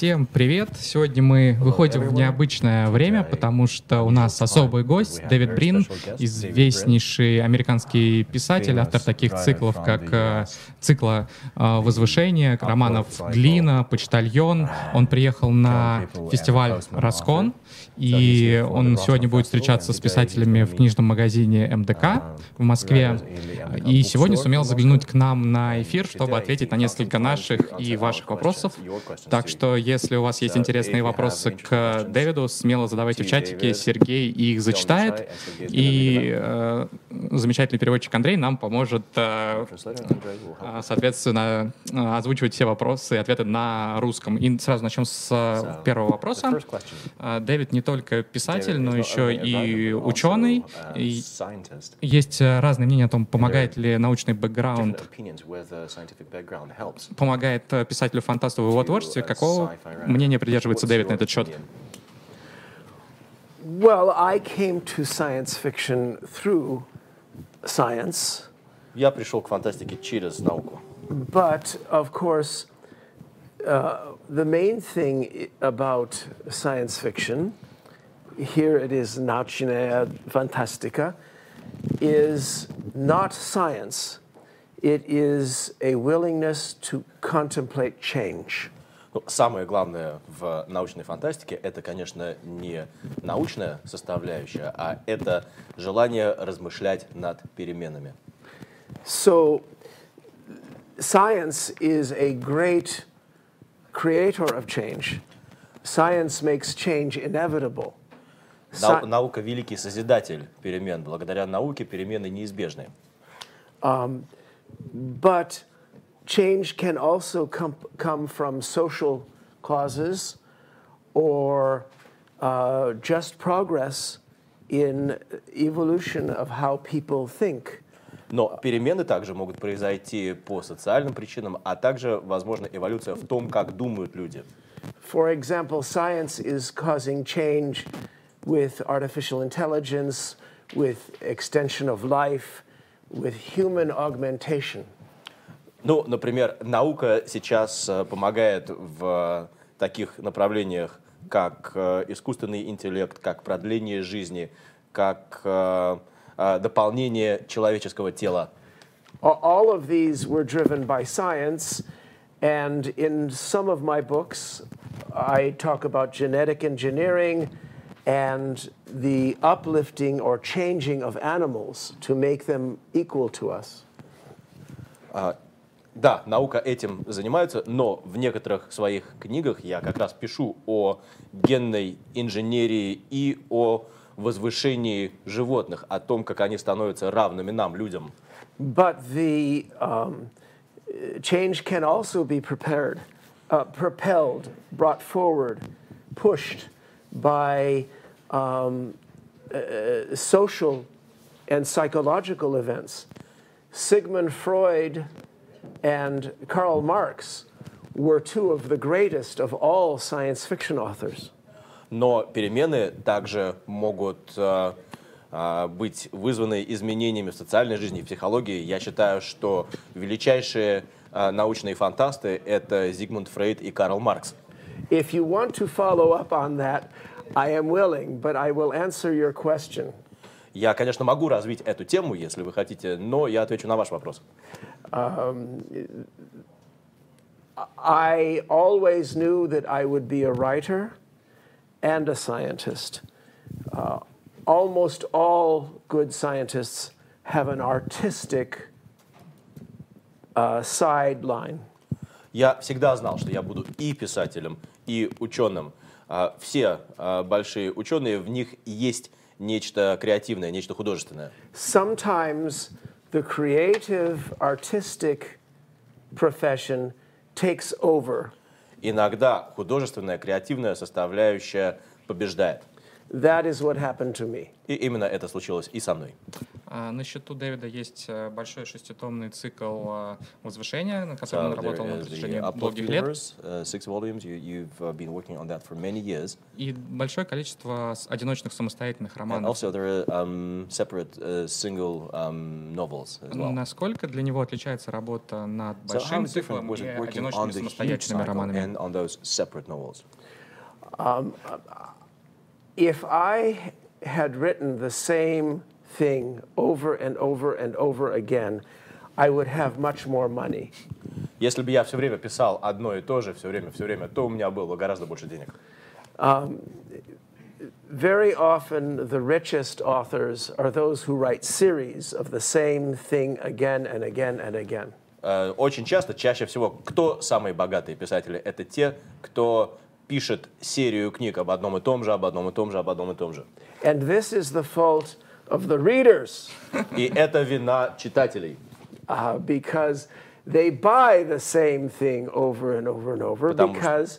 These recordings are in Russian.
Всем привет! Сегодня мы выходим в необычное время, потому что у нас особый гость Дэвид Брин, известнейший американский писатель, автор таких циклов, как э, цикла э, «Возвышение», романов «Глина», «Почтальон». Он приехал на фестиваль «Раскон», и он сегодня будет встречаться с писателями в книжном магазине МДК в Москве. И сегодня сумел заглянуть к нам на эфир, чтобы ответить на несколько наших и ваших вопросов. Так что, если у вас есть интересные вопросы к Дэвиду, смело задавайте в чатике, Сергей их зачитает. И э, замечательный переводчик Андрей нам поможет, э, э соответственно, э, озвучивать все вопросы и ответы на русском. И сразу начнем с первого вопроса. Дэвид не только писатель, но еще и ученый. И есть разные мнения о том, помогает ли научный бэкграунд, помогает писателю-фантасту в его творчестве. Какого мнения придерживается Дэвид на этот счет? Well, I came to science fiction through science. Я пришел к фантастике через науку. But, of course, uh, the main thing about science fiction here it is Nautschnea Fantastica, is not science. It is a willingness to contemplate change. Ну, самое главное в научной фантастике это, конечно, не научная составляющая, а это желание размышлять над переменами. So, science is a great creator of change. Science makes change inevitable. Нау, наука великий созидатель перемен. Благодаря науке перемены неизбежны. Um, but change can also come, come from social causes or uh, just progress in evolution of how people think. Но перемены также могут произойти по социальным причинам, а также, возможно, эволюция в том, как думают люди. For example, science is causing change with artificial intelligence, with extension of life, with human augmentation. Ну, например, наука сейчас э, помогает в таких направлениях, как э, искусственный интеллект, как продление жизни, как э, дополнение человеческого тела. All of these were driven by science, and in some of my books, I talk about genetic engineering, and the uplifting or changing of animals to make them equal to us. Да, наука этим занимается, но в некоторых своих книгах я как раз пишу о генной инженерии и о возвышении животных, о том, как они становятся равными нам, людям. But the um, change can also be prepared, uh, propelled, brought forward, pushed by um, uh, social and psychological events. Sigmund Freud and Karl Marx were two of the greatest of all science fiction authors. Но перемены также могут uh, uh, быть вызваны изменениями в социальной жизни и психологии. Я считаю, что величайшие uh, научные фантасты — это Зигмунд Фрейд и Карл Маркс. If you want to follow up on that, I am willing, but I will answer your question. Я, конечно, могу развить эту тему, если вы хотите, но я отвечу на ваш вопрос. Um, I always knew that I would be a writer and a scientist. Uh, almost all good scientists have an artistic uh, sideline. Я всегда знал, что я буду и писателем, и ученым. все большие ученые, в них есть нечто креативное, нечто художественное. Sometimes the creative, artistic profession takes over. Иногда художественная, креативная составляющая побеждает. That is what happened to me. И именно это случилось и со мной. А, на счету Дэвида есть э, большой шеститомный цикл а, возвышения, на котором So он работал на протяжении долгих лет. Uh, six volumes. You, you've uh, been working on that for many years. И большое количество одиночных самостоятельных And романов. also there are um, separate uh, single um, novels as well. Насколько для него отличается работа над So большим different циклом и одиночными самостоятельными романами? and on those separate novels? If I had written the same thing over and over and over again, I would have much more money. Если бы я все время писал одно и то же, все время, все время, то у меня было гораздо больше денег. Very often, the richest authors are those who write series of the same thing again and again and again. Э, Очень часто, чаще всего, кто самые богатые писатели? Это те, кто пишет серию книг об одном и том же, об одном и том же, об одном и том же. And this is the fault of the readers И это вина читателей. uh, because they buy the same thing over and over and over Потому что- because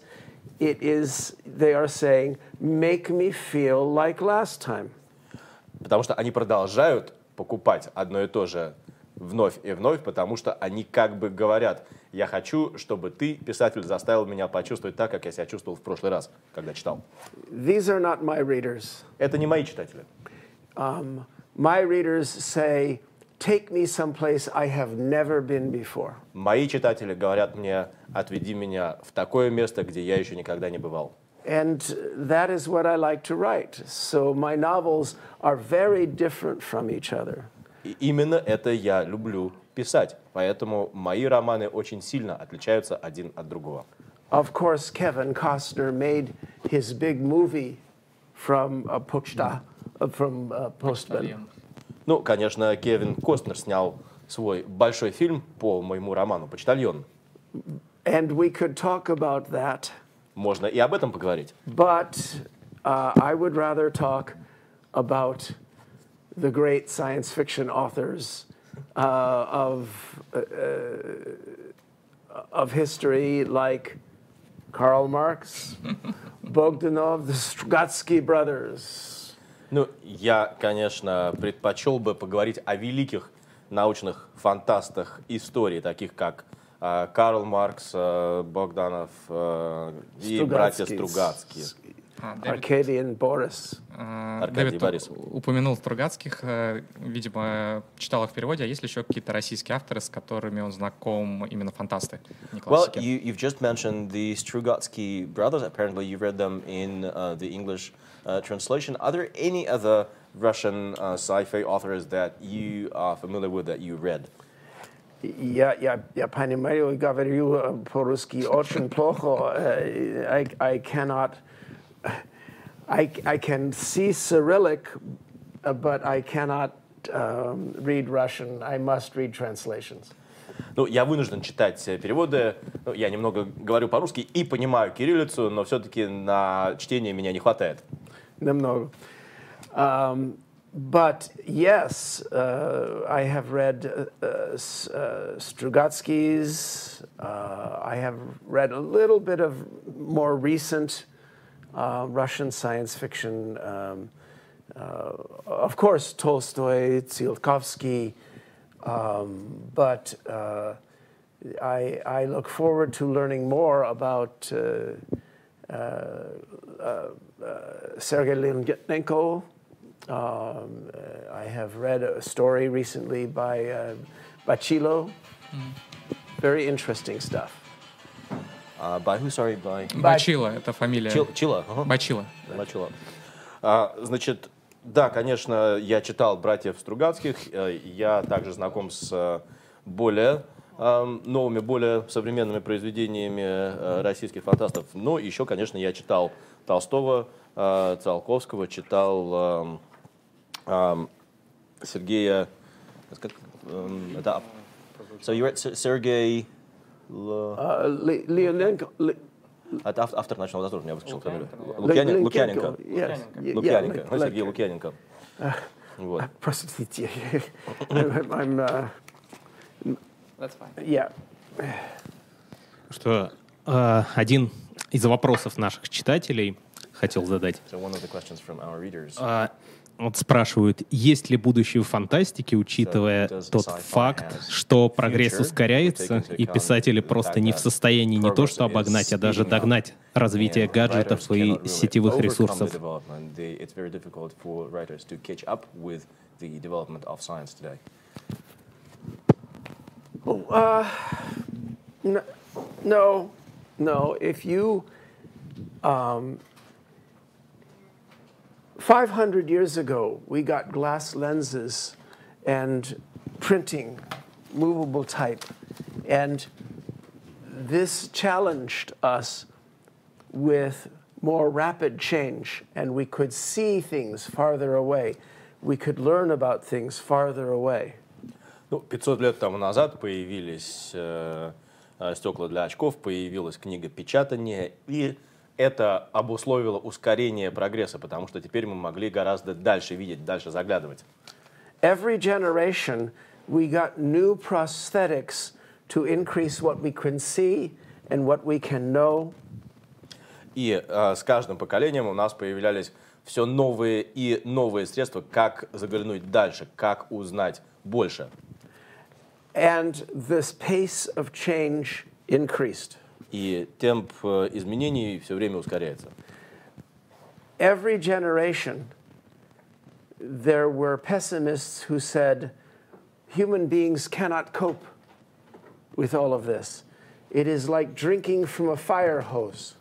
it is, they are saying, make me feel like last time. Потому что они продолжают покупать одно и то же вновь и вновь, потому что они как бы говорят, я хочу, чтобы ты, писатель, заставил меня почувствовать так, как я себя чувствовал в прошлый раз, когда читал. These are not my readers. Это не мои читатели. Um, my readers say, take me someplace I have never been before. Мои читатели говорят мне, отведи меня в такое место, где я еще никогда не бывал. And that is what I like to write. So my novels are very different from each other. И именно это я люблю писать. Поэтому мои романы очень сильно отличаются один от другого. Of course, Kevin Costner made his big movie from uh, uh, from uh, Postman. Ну, конечно, Кевин Костнер снял свой большой фильм по моему роману «Почтальон». And we could talk about that, Можно и об этом поговорить. but uh, I would rather talk about the great science fiction authors uh, of, uh, uh, of history like Karl Marx, Bogdanov, the Strugatsky brothers. Ну, я, конечно, предпочел бы поговорить о великих научных фантастах истории, таких как э, Карл Маркс, э, Богданов э, и братья Стругацкие. А, Дэвид, Arcadian Boris. а, Аркадий Дэвид Борис. у- упомянул Стругацких, э, видимо, читал их в переводе, а есть ли еще какие-то российские авторы, с которыми он знаком, именно фантасты, не Well, классики? you, you've just mentioned the Strugatsky brothers. Apparently, you read them in uh, the English uh, translation. Are there any other Russian uh, sci-fi authors that you are familiar with that you read? Я, я, я понимаю, говорю э, по-русски очень плохо. Э, I, I cannot, I, I can see Cyrillic, uh, but I cannot um, read Russian. I must read translations. Ну, я вынужден читать э, переводы. Ну, я немного говорю по-русски и понимаю кириллицу, но все-таки на чтение меня не хватает. Немного. Um, but yes, uh, I have read uh, uh, S- uh, Strugatsky's. Uh, I have read a little bit of more recent uh, Russian science fiction. Um, uh, of course, Tolstoy, Tsiolkovsky. Um, but uh, I, I look forward to learning more about uh, Sergei Lilyanenko. Um, uh, I have read a story recently by uh, Bachilo. Very interesting stuff. А, by who, sorry, by... Бачила, это фамилия. Чил- Чила? ага. Бачила. Бачила. А, значит, да, конечно, я читал «Братьев Стругацких». э, Я также знаком с э, более эм, новыми, более современными произведениями э, российских фантастов. Но еще, конечно, я читал Толстого, э, Циолковского, читал Сергея... как, эм, это So you read С- Сергей... Л- Uh, Li- Leonenko, Li- Это ав- автор «Ночного дозора», я выскочил фамилию. Лукьяненко, Лукьяненко. Лукьяненко. Сергей Лукьяненко. Вот. Простите. I'm, uh, yeah. что э, один из вопросов наших читателей хотел задать. So one of the questions from our readers. А, вот спрашивают, есть ли будущее в фантастике, учитывая тот факт, что прогресс ускоряется, и писатели просто не в состоянии не то что обогнать, а даже догнать развитие гаджетов и сетевых ресурсов. no. If you, um, 500 years ago, we got glass lenses and printing, movable type. And this challenged us with more rapid change, and we could see things farther away. We could learn about things farther away. Ну, 500 лет тому назад появились э, э, стекла для очков, появилась книга печатания, и это обусловило ускорение прогресса, потому что теперь мы могли гораздо дальше видеть, дальше заглядывать. Every generation, we got new prosthetics to increase what we can see and what we can know. И э, с каждым поколением у нас появлялись все новые и новые средства, как заглянуть дальше, как узнать больше. And this pace of change increased. И темп э, изменений все время ускоряется. Every generation, there were pessimists who said human beings cannot cope with all of this. It is like drinking from a fire hose.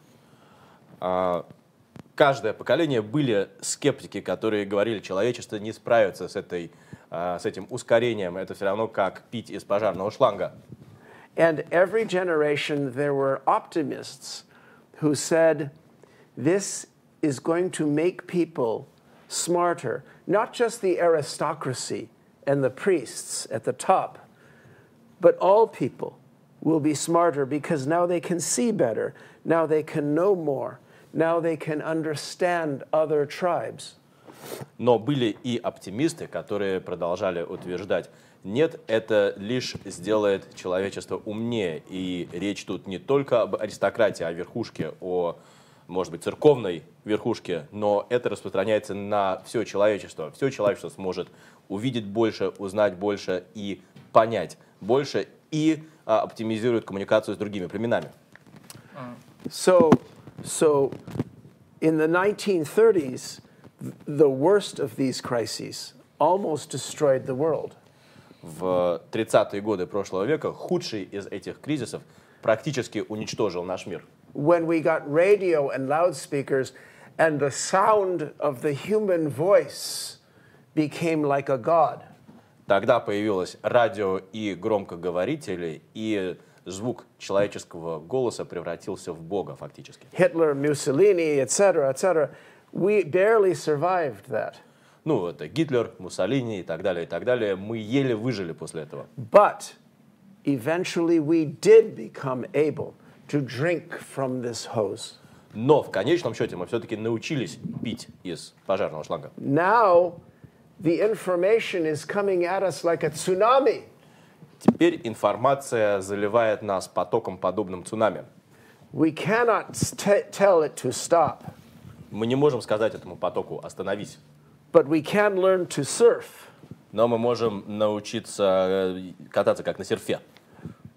каждое поколение были скептики, которые говорили, человечество не справится с, этой, а, с этим ускорением. Это все равно как пить из пожарного шланга. And every generation, there were optimists who said, this is going to make people smarter, not just the aristocracy and the priests at the top, but all people will be smarter because now they can see better, now they can know more, now they can understand other tribes. Но были и оптимисты, которые продолжали утверждать, нет, это лишь сделает человечество умнее. И речь тут не только об аристократии, о верхушке, о, может быть, церковной верхушке, но это распространяется на все человечество. Все человечество сможет увидеть больше, узнать больше и понять больше, и а, оптимизирует коммуникацию с другими племенами. So, so in the 1930s, th- the worst of these crises almost destroyed the world. В 30-е годы прошлого века худший из этих кризисов практически уничтожил наш мир. When we got radio and loudspeakers, and the sound of the human voice became like a god. Тогда появилось радио и громкоговорители, и звук человеческого голоса превратился в Бога фактически. Hitler, Mussolini, etc., etc. We barely survived that. Ну, это Гитлер, Муссолини и так далее, и так далее. Мы еле выжили после этого. But eventually we did become able to drink from this hose. Но в конечном счете мы все-таки научились пить из пожарного шланга. Now the information is coming at us like a tsunami. Теперь информация заливает нас потоком, подобным цунами. We cannot tell it to stop, Мы не можем сказать этому потоку «остановись», but we can learn to surf. но мы можем научиться э, кататься как на серфе.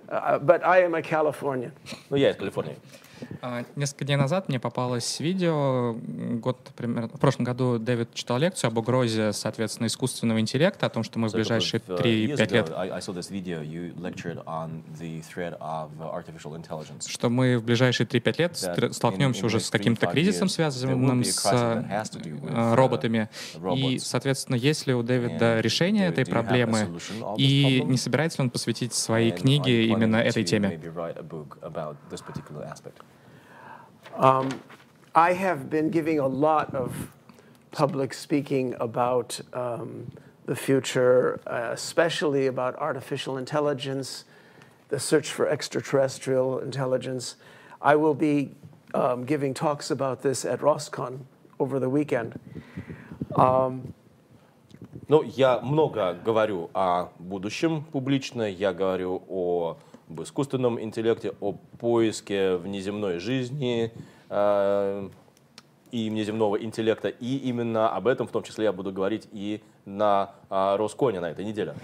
Uh, but I am a Californian. Ну, я из Калифорнии. А, Несколько дней назад мне попалось видео, год примерно, в прошлом году Дэвид читал лекцию об угрозе, соответственно, искусственного интеллекта, о том, что мы в ближайшие uh, 3-5 лет, I, I saw this video. You lectured on the threat of uh, artificial intelligence. что мы в ближайшие 3-5 лет столкнемся уже с каким-то 3-5 кризисом, связанным с э, uh, роботами. И, соответственно, есть ли у Дэвида решение этой проблемы, и не собирается ли он посвятить свои книги именно этой теме? Maybe write a book about this particular aspect. I have been giving a lot of public speaking about um, the future, uh, especially about artificial intelligence, the search for extraterrestrial intelligence. I will be um, giving talks about this at Roscon over the weekend. Ну, я много говорю о будущем публично, я говорю о об искусственном интеллекте, о поиске внеземной жизни, э, и внеземного интеллекта. И именно об этом в том числе я буду говорить и на а, Росконе на этой неделе.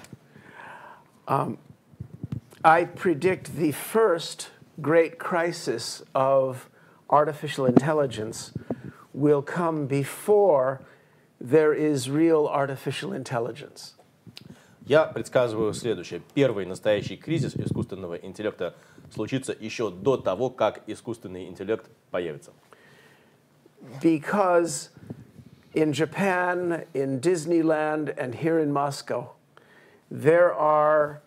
I predict the first great crisis of artificial intelligence will come before there is real artificial intelligence. Я предсказываю следующее. Первый настоящий кризис искусственного интеллекта случится еще до того, как искусственный интеллект появится. Because in Japan, in Disneyland, and here in Moscow, there are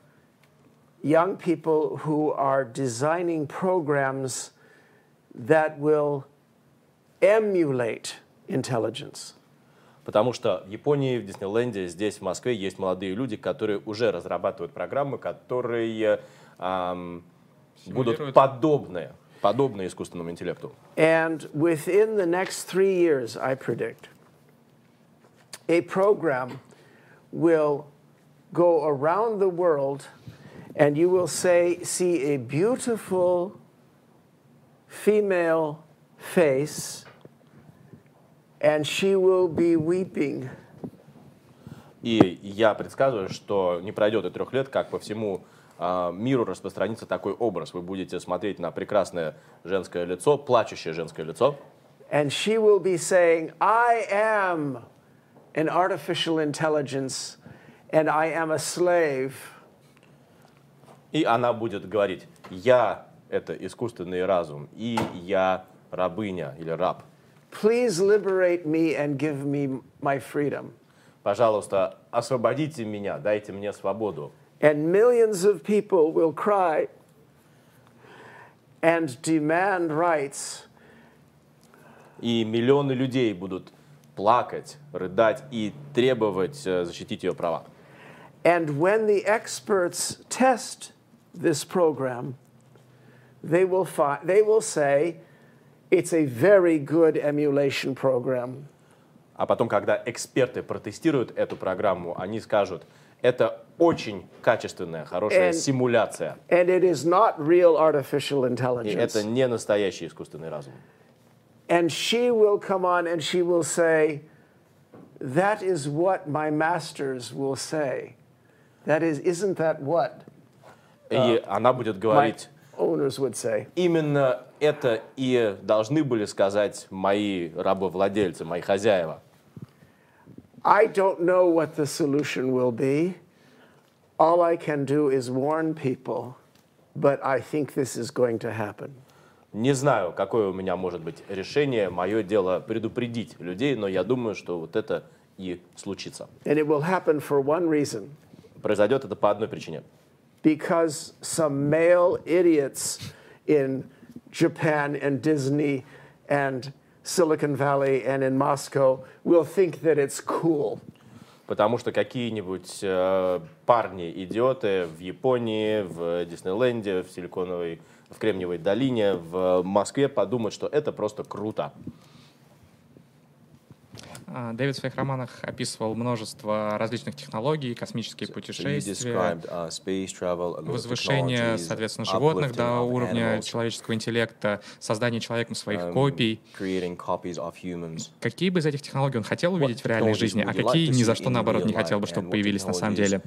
young people who are designing programs that will emulate intelligence. Потому что в Японии, в Диснейленде, здесь, в Москве есть молодые люди, которые уже разрабатывают программы, которые ам, будут подобны, подобны искусственному интеллекту. And within the next three years, I predict, a program will go around the world and you will say, see a beautiful female face and she will be weeping. И я предсказываю, что не пройдет и трех лет, как по всему а, миру распространится такой образ. Вы будете смотреть на прекрасное женское лицо, плачущее женское лицо, And she will be saying, I am an artificial intelligence and I am a slave. и она будет говорить, я — это искусственный разум, и я рабыня или раб. Please liberate me and give me my freedom. Пожалуйста, освободите меня, дайте мне свободу. And millions of people will cry and demand rights. И миллионы людей будут плакать, рыдать и требовать э, защитить ее права. And when the experts test this program, they will, fi- they will say it's a very good emulation program. А потом, когда эксперты протестируют эту программу, они скажут, это очень качественная, хорошая And- симуляция. And it is not real artificial И intelligence. это не настоящий искусственный разум. And she will come on and she will say, That is what my masters will say. That is, isn't that what И она будет my говорить, owners would say? именно это и должны были сказать мои рабовладельцы, мои хозяева. I don't know what the solution will be. All I can do is warn people, but I think this is going to happen. Не знаю, какое у меня может быть решение. Мое дело предупредить людей, но я думаю, что вот это и случится. And it will happen for one reason Произойдет это по одной причине. because some male idiots in Japan and Disney and Silicon Valley and in Moscow will think that it's cool. Потому что какие-нибудь э, парни-идиоты в Японии, в Диснейленде, в Силиконовой, в Кремниевой долине, в Москве подумают, что это просто круто. А, Дэвид в своих романах описывал множество различных технологий, космические путешествия, uh, возвышение, соответственно, животных до уровня человеческого интеллекта, создание человеком своих um, копий. Какие бы из этих технологий он хотел увидеть в реальной жизни, а какие ни за что, наоборот, не хотел бы, чтобы появились на самом деле?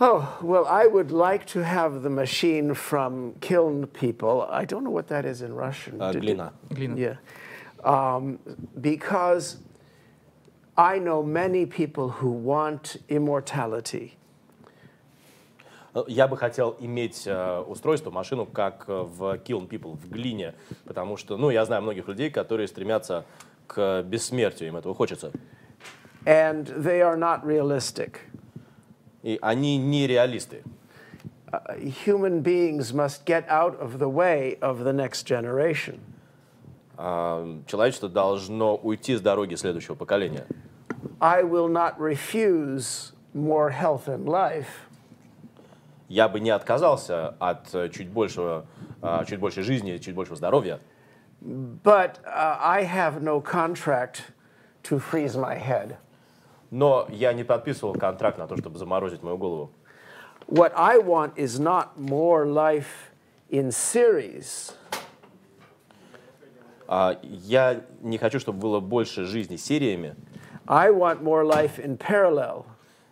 Oh, well, I would like to have the machine from kiln people. I don't know what that is in Russian. А, Did- глина. Глина. Yeah. Um, because I know many people who want immortality. Э, Я бы хотел иметь э, устройство, машину, как э, в Kiln People, в глине, потому что, ну, я знаю многих людей, которые стремятся к бессмертию, им этого хочется. And they are not realistic. И они не реалисты. Uh, human beings must get out of the way of the next generation. Человечество должно уйти с дороги следующего поколения. I will not refuse more health and life, Я бы не отказался от э, чуть большего, а, чуть большей жизни, чуть большего здоровья, but uh, I have no contract to freeze my head. Но я не подписывал контракт на то, чтобы заморозить мою голову. What I want is not more life in series. А, Я не хочу, чтобы было больше жизни сериями. I want more life in parallel.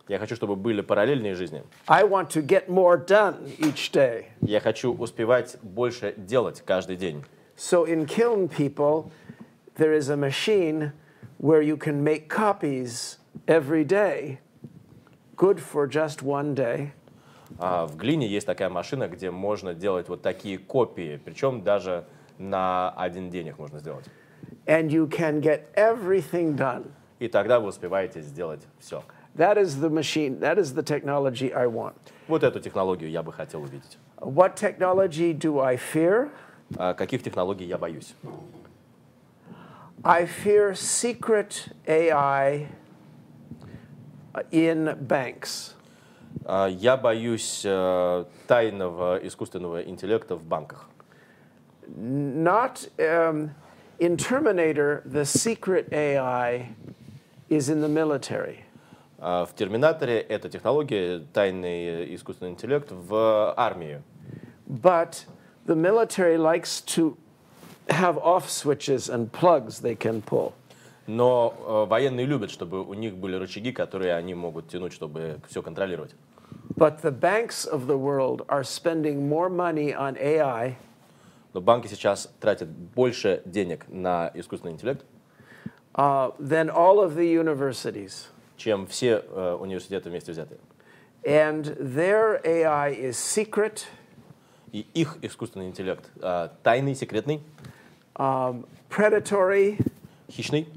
Я хочу, чтобы были параллельные жизни. I want to get more done each day. Я хочу успевать больше делать каждый день. So in Kiln People, there is a machine where you can make copies every day, good for just one day. А в глине есть такая машина, где можно делать вот такие копии, причем даже на один день их можно сделать. And you can get everything done. И тогда вы успеваете сделать все. That is the machine, that is the technology I want. Вот эту технологию я бы хотел увидеть. What technology do I fear? А каких технологий я боюсь? I fear secret AI in banks. А Я боюсь э, тайного искусственного интеллекта в банках. Not um, in Terminator, the secret AI is in the military. А В Терминаторе эта технология, тайный искусственный интеллект в армии. But the military likes to have off switches and plugs they can pull. Но э, военные любят, чтобы у них были рычаги, которые они могут тянуть, чтобы все контролировать. But the banks of the world are spending more money on AI Но банки сейчас тратят больше денег на искусственный интеллект, uh, than all of the universities. чем все э, университеты вместе взятые. And their AI is secret, И их искусственный интеллект э, тайный, секретный, um, predatory, хищный,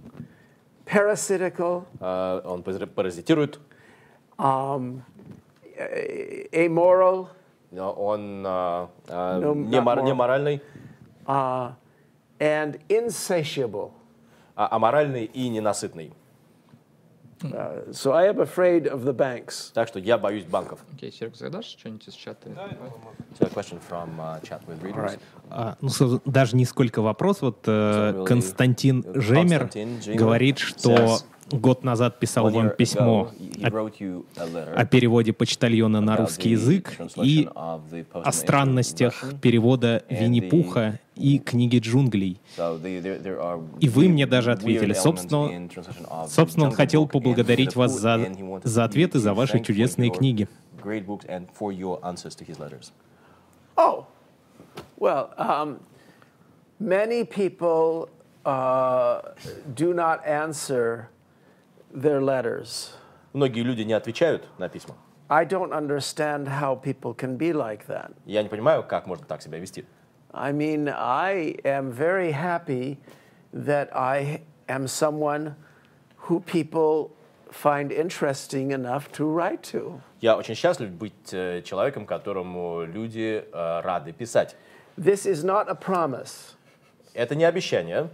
parasitical, э, он парази- паразитирует, um, amoral, он э, э, No, не, not мор- не moral. моральный, uh, and insatiable. а аморальный и ненасытный. Uh, so I am afraid of the banks. Так что я боюсь банков. Окей, Серег, задашь что-нибудь из чата? So a question from uh, chat with readers. А, ну, собственно, даже не сколько вопрос. Вот э, So really, Константин uh, Жемер Константин Жемер говорит, что says, год назад писал вам письмо ago, о, wrote you a letter о переводе почтальона на русский язык translation и of the postman о странностях перевода Винни-Пуха и книги джунглей. И вы мне даже ответили. Собственно, собственно, он хотел поблагодарить вас за, за ответы, за ваши чудесные книги. Oh, well, um, many people uh, do not answer their letters. Многие люди не отвечают на письма. I don't understand how people can be like that. Я не понимаю, как можно так себя вести. I mean, I am very happy that I am someone who people find interesting enough to write to. Я очень счастлив быть э, человеком, которому люди э, рады писать. This is not a promise. Это не обещание.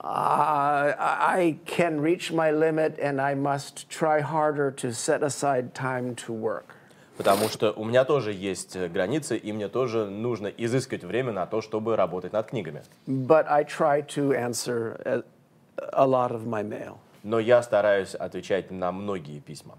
Uh, I can reach my limit and I must try harder to set aside time to work. Потому что у меня тоже есть э, границы, и мне тоже нужно изыскивать время на то, чтобы работать над книгами. But I try to answer a, a lot of my mail. Но я стараюсь отвечать на многие письма.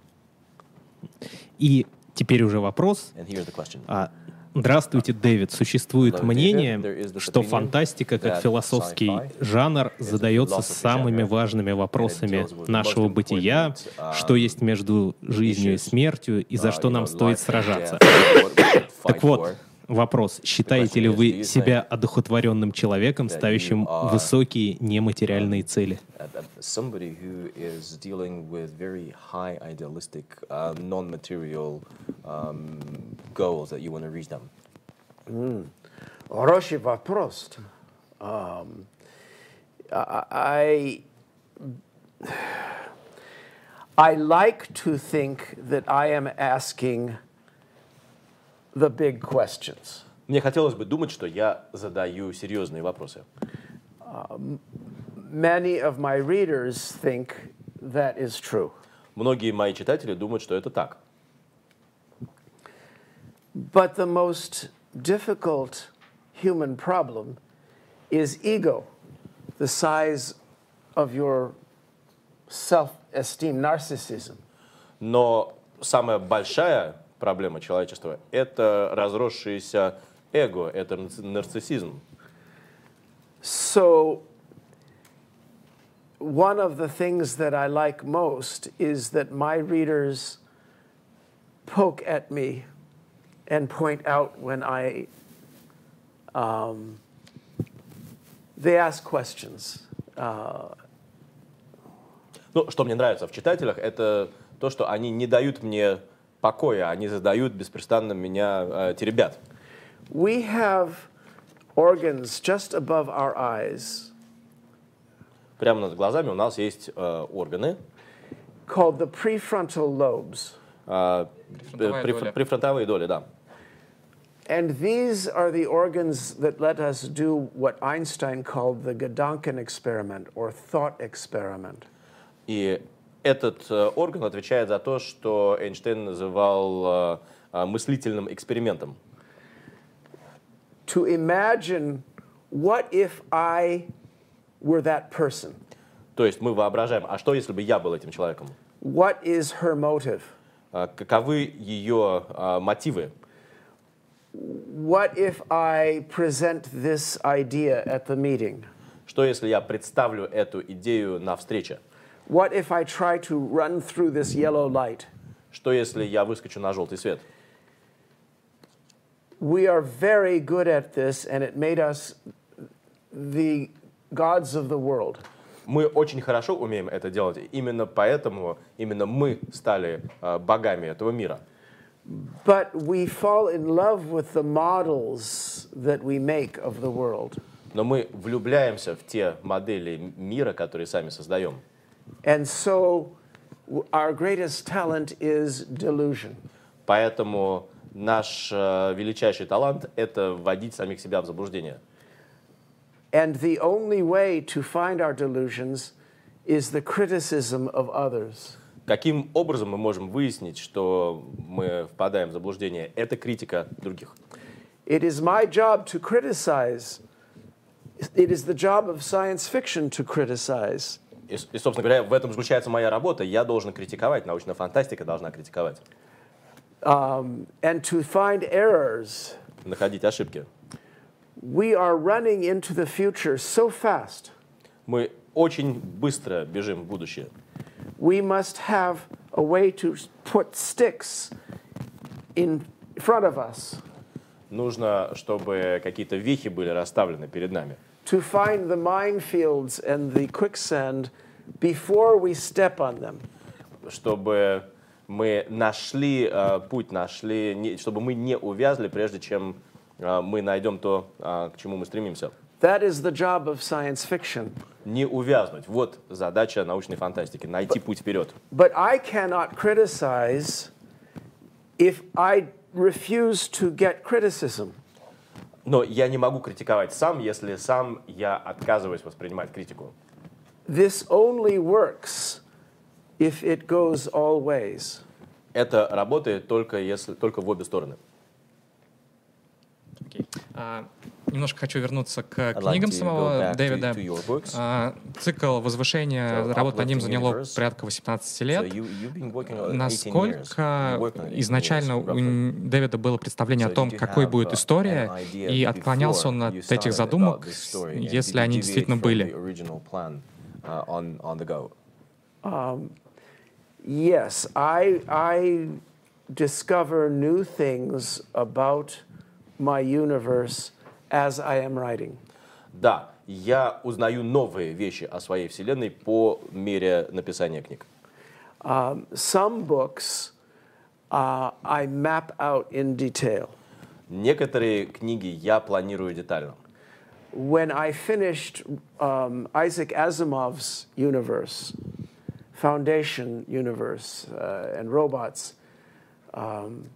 И теперь уже вопрос. And here's the question. А, Здравствуйте, Дэвид. Существует мнение, что фантастика как философский жанр задается самыми важными вопросами нашего бытия, uh, что есть между жизнью и смертью и за Uh, что нам стоит сражаться. Так вот. Вопрос. Считаете ли вы себя одухотворенным человеком, ставящим высокие нематериальные цели? That- that somebody who is dealing with very high idealistic, uh, non-material um, goals that you want to reach them. Хороший вопрос. Um, I, I like to think that I am asking the big questions. Мне хотелось бы думать, что я задаю серьезные вопросы. Many of my readers think that is true. Многие мои читатели думают, что это так. But the most difficult human problem is ego, the size of your self esteem, narcissism. Но самая большая проблема человечества – это разросшееся эго, это нарци- нарциссизм. So one of the things that I like most is that my readers poke at me and point out when I, um, they ask questions. Uh, Ну, что мне нравится в читателях, это то, что они не дают мне покоя, они задают беспрестанно меня э, теребят. we have organs just above our eyes Прямо над глазами у нас есть э, органы, called the prefrontal lobes. э, преф- префронтовые доли, да. And these are the organs that let us do what Einstein called the Gedanken experiment or thought experiment. И этот э, орган отвечает за то, что Эйнштейн называл э, э, мыслительным экспериментом. To imagine what if I were that person? То есть мы воображаем, а что если бы я был этим человеком? What is her motive? Каковы ее а, мотивы? What if I present this idea at the meeting? Что если я представлю эту идею на встрече? What if I try to run through this yellow light? Что если я выскочу на желтый свет? We are very good at this, and it made us the gods of the world. Мы очень хорошо умеем это делать. Именно поэтому именно мы стали а, богами этого мира. But we fall in love with the models that we make of the world. Но мы влюбляемся в те модели мира, которые сами создаем. And so w- our greatest talent is delusion. Поэтому наш э, величайший талант — это вводить самих себя в заблуждение. And the only way to find our delusions is the criticism of others. Каким образом мы можем выяснить, что мы впадаем в заблуждение? Это критика других. It is my job to criticize. It is the job of science fiction to criticize. И, и, собственно говоря, в этом заключается моя работа. Я должен критиковать, научная фантастика должна критиковать, um, and to find errors. находить ошибки. We are running into the future so fast. Мы очень быстро бежим в будущее. We must have a way to put sticks in front of us Нужно, чтобы какие-то вехи были расставлены перед нами, to find the minefields and the quicksand before we step on them. чтобы мы нашли э, путь, нашли, не- чтобы мы не увязли, прежде чем э, мы найдем то, э, к чему мы стремимся. That is the job of science fiction. Не увязнуть. Вот задача научной фантастики. Найти путь вперед. But I cannot criticize if I refuse to get criticism. Но я не могу критиковать сам, если сам я отказываюсь воспринимать критику. This only works if it goes all ways. Это работает только, если, только в обе стороны. Окей. А, немножко хочу вернуться к книгам самого Дэвида. А, цикл возвышения, So, работа над ним заняло порядка 18 So лет. you, you've been working on 18 years. Насколько You worked on 18 изначально у. Дэвида было представление о том, какой будет uh, история, и отклонялся он от этих задумок, если они действительно были? uh? Yes, I, I discover new things about my universe as I am writing. Да, я узнаю новые вещи о своей вселенной по мере написания книг. Um, some books uh, I map out in detail. Некоторые книги я планирую детально. When I finished um, Isaac Asimov's universe, Foundation universe, uh, and robots, um,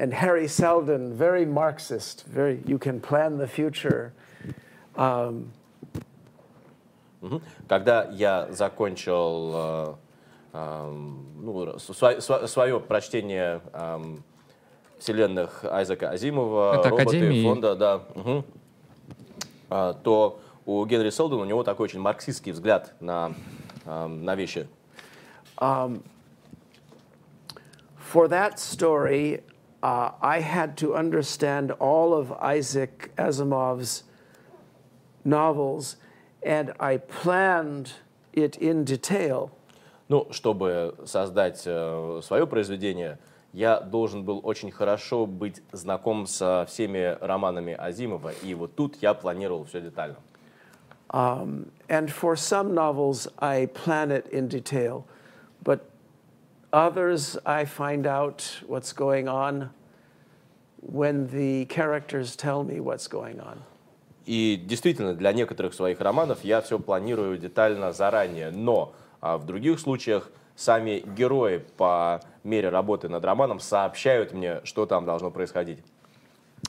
and Harry Seldon, very Marxist, very you can plan the future. Um. Когда я закончил э, эм, ну, свое прочтение эм, вселенных Айзека Азимова, Это роботы, Академии. фонда, да, а, то у Генри Селдона у него такой очень марксистский взгляд на, эм, на вещи. For that story, uh, I had to understand all of Isaac Asimov's novels, and I planned it in detail, Ну, чтобы создать э, свое произведение, я должен был очень хорошо быть знаком со всеми романами Азимова, и вот тут я планировал все детально. um, and for some novels I plan it in detail, but others I find out what's going on when the characters tell me what's going on. И действительно, для некоторых своих романов я все планирую детально заранее, но а, в других случаях сами герои по мере работы над романом сообщают мне, что там должно происходить.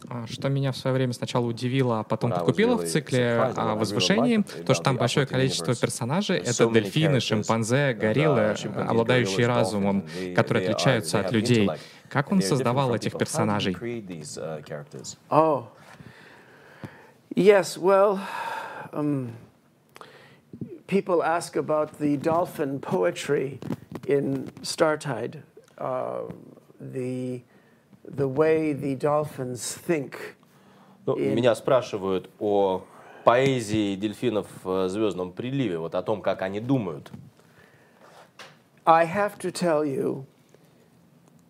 А, Что меня в свое время сначала удивило, а потом подкупило в цикле о возвышении, то, что там большое количество персонажей, это дельфины, шимпанзе, гориллы, обладающие разумом, которые отличаются от людей. Как он создавал этих персонажей? uh? Oh, yes. Well, um, people ask about the dolphin poetry in Startide, uh, the the way the dolphins think. Ну, И- Меня спрашивают о поэзии дельфинов в «Звездном приливе», вот о том, как они думают. I have to tell you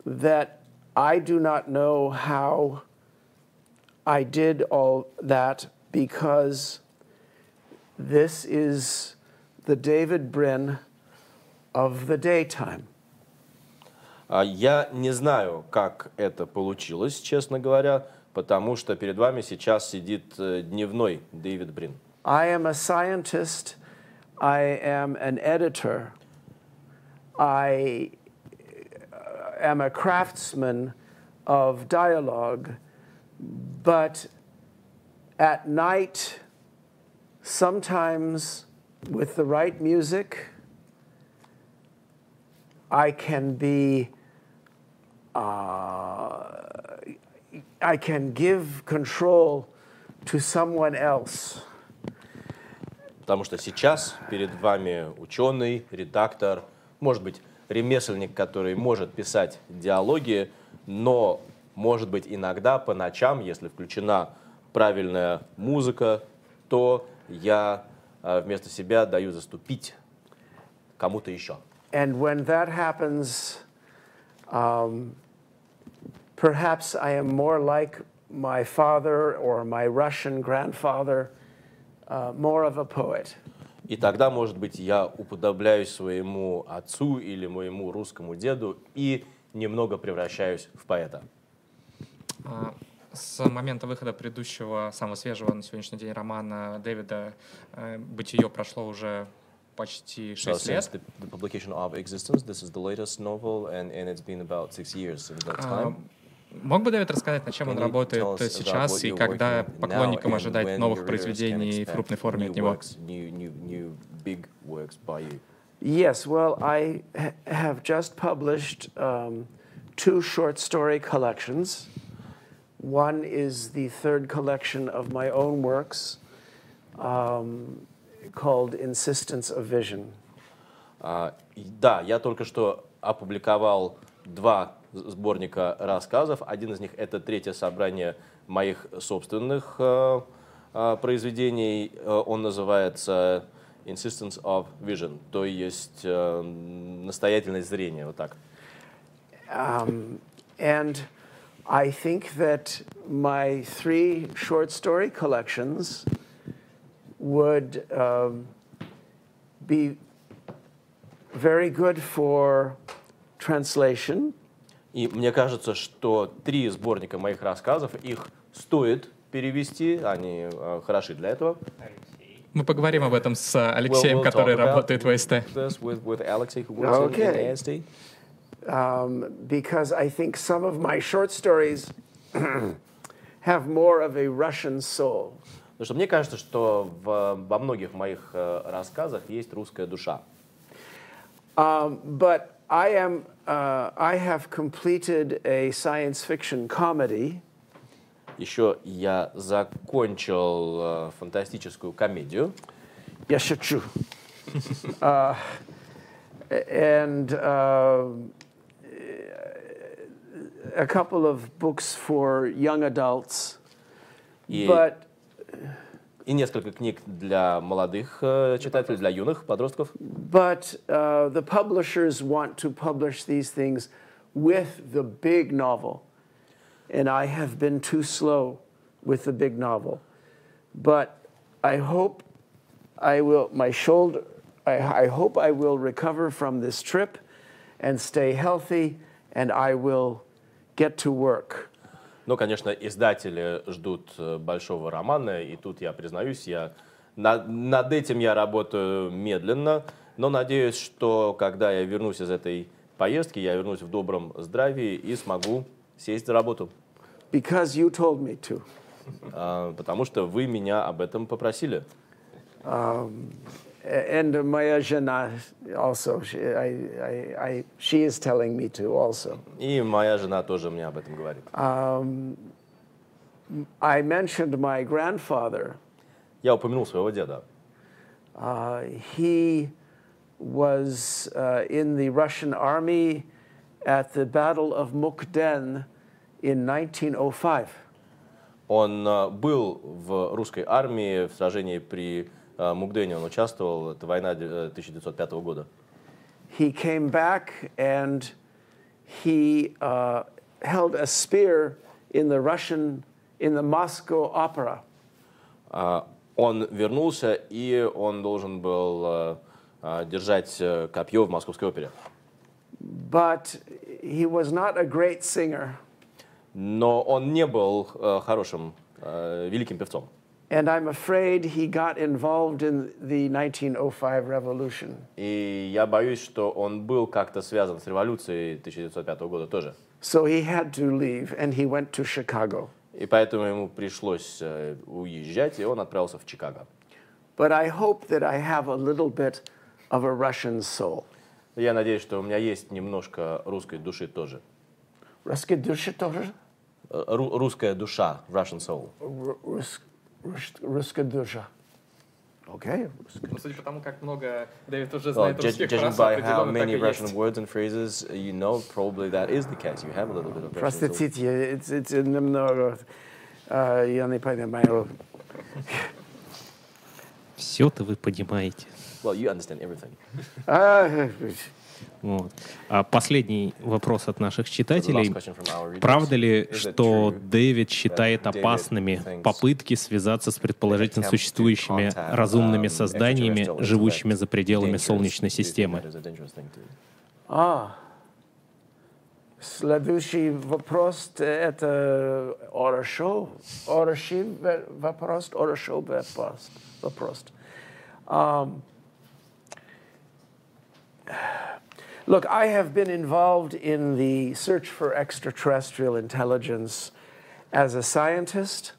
that I do not know how I did all that because this is the David Brin of the daytime. А Я не знаю, как это получилось, честно говоря, потому что перед вами сейчас сидит э, дневной Дэвид Брин. I am a scientist, I am an editor, I uh, am a craftsman of dialogue, but at night, sometimes with the right music, I can be, uh, I can give control to someone else. Потому что сейчас перед вами ученый, редактор, может быть, ремесленник, который может писать диалоги, но, может быть, иногда по ночам, если включена правильная музыка, то я э, вместо себя даю заступить кому-то еще. And when that happens, um, perhaps I am more like my father or my Russian grandfather, uh, more of a poet. И тогда, может быть, я уподобляюсь своему отцу или моему русскому деду и немного превращаюсь в поэта. А, С момента выхода предыдущего, самого свежего на сегодняшний день романа Дэвида э, «Бытие» прошло уже почти So 6 since лет. the, the publication of Existence, this is the latest novel, and, and it's been about six years since that А, time. Мог бы Дэвид рассказать, над чем Can он you работает tell us э, about сейчас what и you're когда working on поклонникам now and ожидать when новых your readers can произведений в expect крупной форме new от него? works, new, new, new big works by you? Yes, well, I ha- have just published um, two short story collections. One is the third collection of my own works um, called Insistence of Vision. И да, я только что опубликовал два сборника рассказов. Один из них это третье собрание моих собственных э, э, произведений. Э, Он называется Insistence of Vision, то есть настоятельность зрения, вот так. Um, and I think that my three short story collections would um, be very good for translation. И мне кажется, что три сборника моих рассказов, их стоит перевести, они э, хороши для этого. Мы поговорим об этом с Well, Алексеем, we'll который talk about работает в АСТ. This with, with Alexei, who works in, Okay. in ASD. um, because I think some of my short stories have more of a Russian soul. Потому что мне кажется, что в, во многих моих э, рассказах есть русская душа. Um, but I am, uh, I have completed a science fiction comedy Еще я закончил э, фантастическую комедию. Я шучу. uh, and uh, a couple of books for young adults. И, But И несколько книг для молодых э, читателей, для юных подростков. But uh, the publishers want to publish these things with the big novel. And I have been too slow with the big novel. But I hope I will, my shoulder, I, I hope I will recover from this trip and stay healthy, and I will get to work. Но, конечно, издатели ждут э, большого романа, и тут я признаюсь, я на- над этим я работаю медленно, но надеюсь, что когда я вернусь из этой поездки, я вернусь в добром здравии и смогу сесть за работу, Because you told me to. А, потому что вы меня об этом попросили. And Maya Jana also, she, I, I, I, she is telling me to also. И моя жена тоже мне об этом говорит. I mentioned my grandfather. Я упомянул своего деда. Uh, he was uh, in the Russian army at the Battle of Mukden in 1905. Он э, был в русской армии в сражении при э, Мугдене, он участвовал, это война э, 1905 года. He came back and he uh, held a spear in the Russian, in the Moscow Opera. А, Он вернулся, и он должен был э, э, держать э, копье в Московской опере. But he was not a great singer. Но он не был э, хорошим, э, великим певцом. And I'm afraid he got involved in the 1905 revolution. И я боюсь, что он был как-то связан с революцией 1905 года тоже. So he had to leave and he went to Chicago. И поэтому ему пришлось э, уезжать, и он отправился в Чикаго. But I hope that I have a little bit of a Russian soul. Я надеюсь, что у меня есть немножко русской души тоже. Русская душа тоже? Э, ру- русская душа, Russian soul. Ру- рус- рус- Русская душа. Окей. русская. Ну, судя по тому, как много Дэвид уже Well, знает judge- русских judging фраз, by how определенно так many и Russian есть. words and phrases you know, probably that is the case. You have a little bit of Russian soul. Простите, it's, it's немного, а, я не понимаю. Все-то вы понимаете. Well, you understand everything. Вот. А последний вопрос от наших читателей. Правда ли, что Дэвид считает опасными попытки связаться с предположительно существующими contact, разумными um, созданиями, живущими за пределами? Солнечной системы? а. Следующий вопрос – это хорошо. Хороший вопрос, хорошо вопрос. вопрос. Um, look, I have been involved in the search for extraterrestrial intelligence as a scientist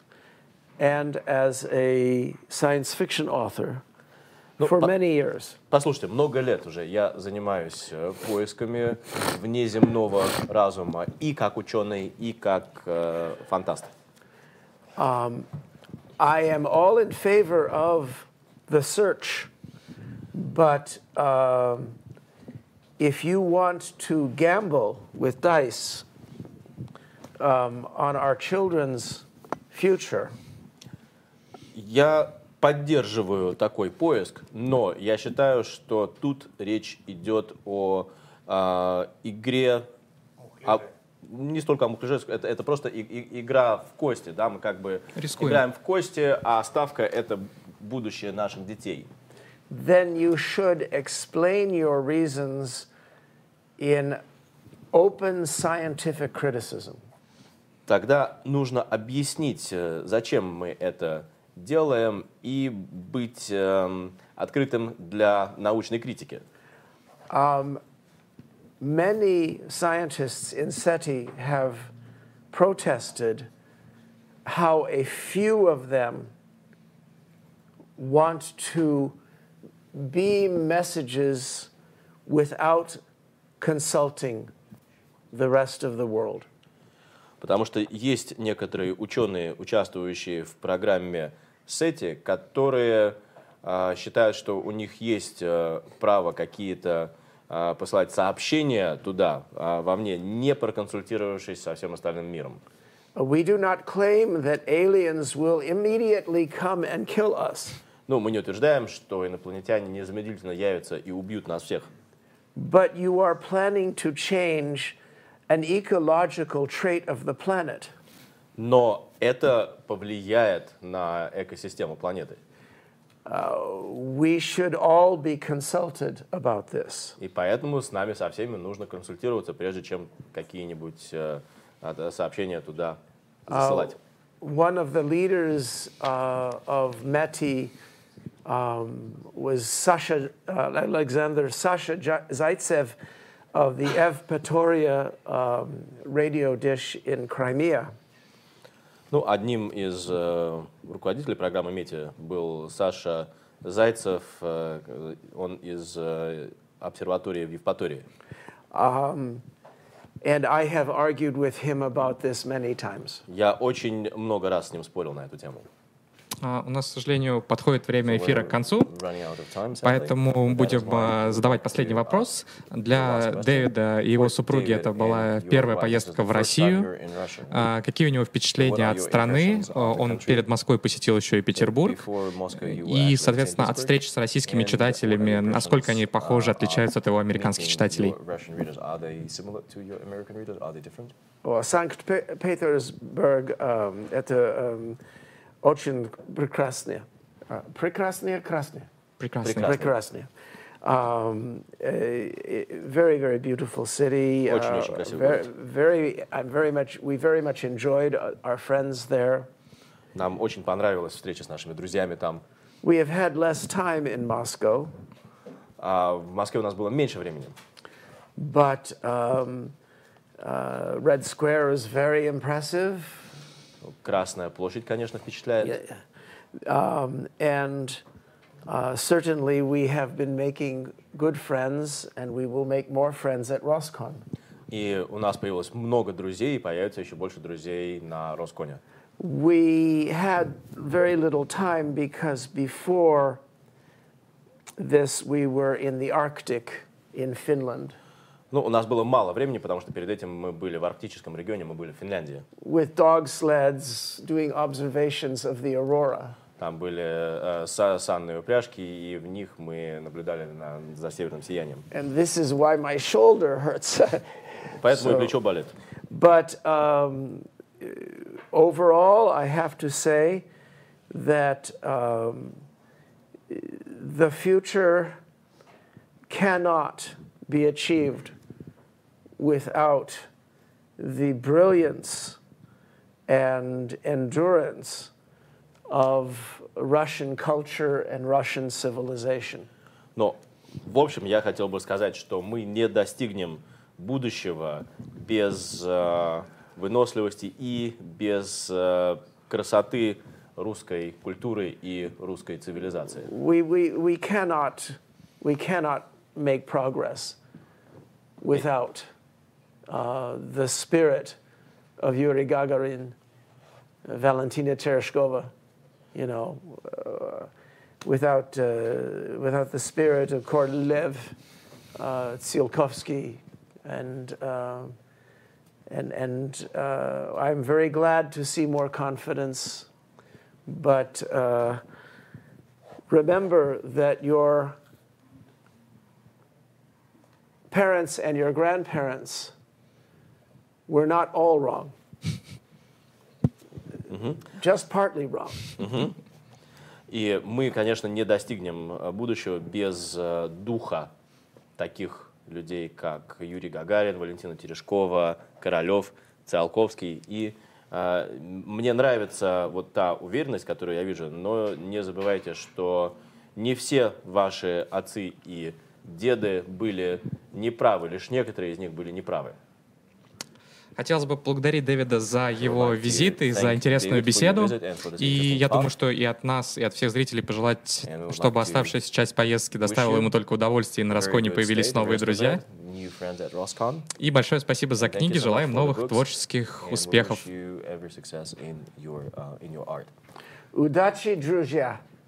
and as a science fiction author Ну, for по- many years. Послушайте, много лет уже я занимаюсь э, поисками внеземного разума и как ученый, и как э, фантаст. I am all in favor of the search, but um, if you want to gamble with dice um, on our children's future, Я поддерживаю такой поиск, но я считаю, что тут речь идет о а, игре, о- не столько о мухляже, это, это просто и- и- игра в кости, да, мы как бы Рискуем. играем в кости, а ставка это будущее наших детей. then you should explain your reasons in open scientific criticism. Тогда нужно объяснить, э, зачем мы это делаем, и быть эм, открытым для научной критики. Many scientists in SETI have protested how a few of them want to beam messages without consulting the rest of the world. Потому что есть некоторые ученые, участвующие в программе SETI, которые а, считают, что у них есть э, право какие-то а, посылать сообщения туда, а, вовне, не проконсультировавшись со всем остальным миром. We do not claim that aliens will immediately come and kill us, Ну, мы не утверждаем, что инопланетяне незамедлительно явятся и убьют нас всех. But you are planning to change an ecological trait of the planet. Но это повлияет на экосистему планеты. We should all be consulted about this. И поэтому с нами со всеми нужно консультироваться, прежде чем какие-нибудь э, а, сообщения туда засылать. One of the leaders uh, of METI um, was Sasha uh, Alexander Sasha Ja- Zaitsev of the Evpatoria um, radio dish in Crimea. Ну, одним из э, руководителей программы МЕТИ был Саша Зайцев, э, он из э, обсерватории в Евпатории. Um, and I have argued with him about this many times. Я очень много раз с ним спорил на эту тему. А, У нас, к сожалению, подходит время эфира к концу, поэтому будем а, задавать последний вопрос. Для. Дэвида и его супруги это была первая поездка в Россию. А, Какие у него впечатления от страны? Он перед Москвой посетил еще и Петербург. И, соответственно, от встречи с российскими читателями, насколько они похожи, отличаются от его американских читателей? Санкт-Петербург um, это um, очень прекрасное. Uh, прекрасное, красное. Прекрасно. Прекрасно. Прекрасное. Um, a, very, very beautiful city. uh, Очень-очень красивый very, город. very, I'm very much, we very much enjoyed uh, our friends there. Нам очень понравилась встреча с нашими друзьями там. We have had less time in Moscow, А в Москве у нас было меньше времени. but um, uh, Red Square is very impressive. Красная площадь, конечно, впечатляет. Yeah. Um, and uh, certainly we have been making good friends, and we will make more friends at Roscon. И у нас появилось много друзей, и появится еще больше друзей на Росконе. We had very little time because before this we were in the Arctic in Finland Ну, у нас было мало времени, потому что перед этим мы были в арктическом регионе, мы были в Финляндии. with dog sleds doing observations of the aurora. Там были э, са- санные упряжки, и в них мы наблюдали на- за северным сиянием. And this is why my shoulder hurts. Поэтому и So- плечо болит. But um, overall, I have to say that um, the future cannot be achieved without the brilliance and endurance of Russian culture and Russian civilization. Но, в общем, я хотел бы сказать, что мы не достигнем будущего без э, выносливости и без э, красоты русской культуры и русской цивилизации. we, we, we cannot we cannot make progress without uh, the spirit of Yuri Gagarin, Valentina Tereshkova, you know, uh, without uh, without the spirit of Korolev, uh, Tsiolkovsky, and uh, and and uh, I'm very glad to see more confidence, but. Uh, remember that your parents and your grandparents were not all wrong. Just partly wrong. И мы, конечно, не достигнем э, будущего без э, духа таких людей, как Юрий Гагарин, Валентина Терешкова, Королев, Циолковский. И э, мне нравится вот та уверенность, которую я вижу, но не забывайте, что не все ваши отцы и деды были неправы, лишь некоторые из них были неправы. Хотелось бы поблагодарить Дэвида за его визит и за интересную беседу. И я думаю, что и от нас, и от всех зрителей пожелать, чтобы оставшаяся часть поездки доставила ему только удовольствие, и на good появились новые друзья. И большое спасибо за книги. Желаем новых творческих успехов. wish you